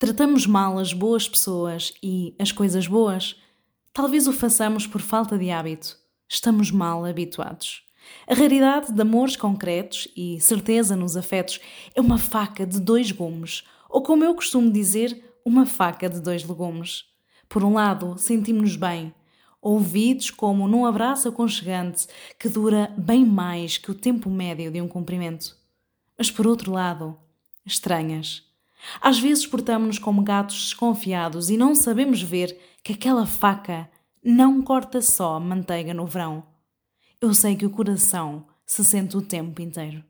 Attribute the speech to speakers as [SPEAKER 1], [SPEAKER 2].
[SPEAKER 1] Tratamos mal as boas pessoas e as coisas boas? Talvez o façamos por falta de hábito. Estamos mal habituados. A raridade de amores concretos e certeza nos afetos é uma faca de dois gumes, ou como eu costumo dizer, uma faca de dois legumes. Por um lado, sentimos-nos bem, ouvidos como num abraço aconchegante que dura bem mais que o tempo médio de um cumprimento. Mas por outro lado, estranhas. Às vezes portamos-nos como gatos desconfiados e não sabemos ver que aquela faca não corta só manteiga no verão. Eu sei que o coração se sente o tempo inteiro.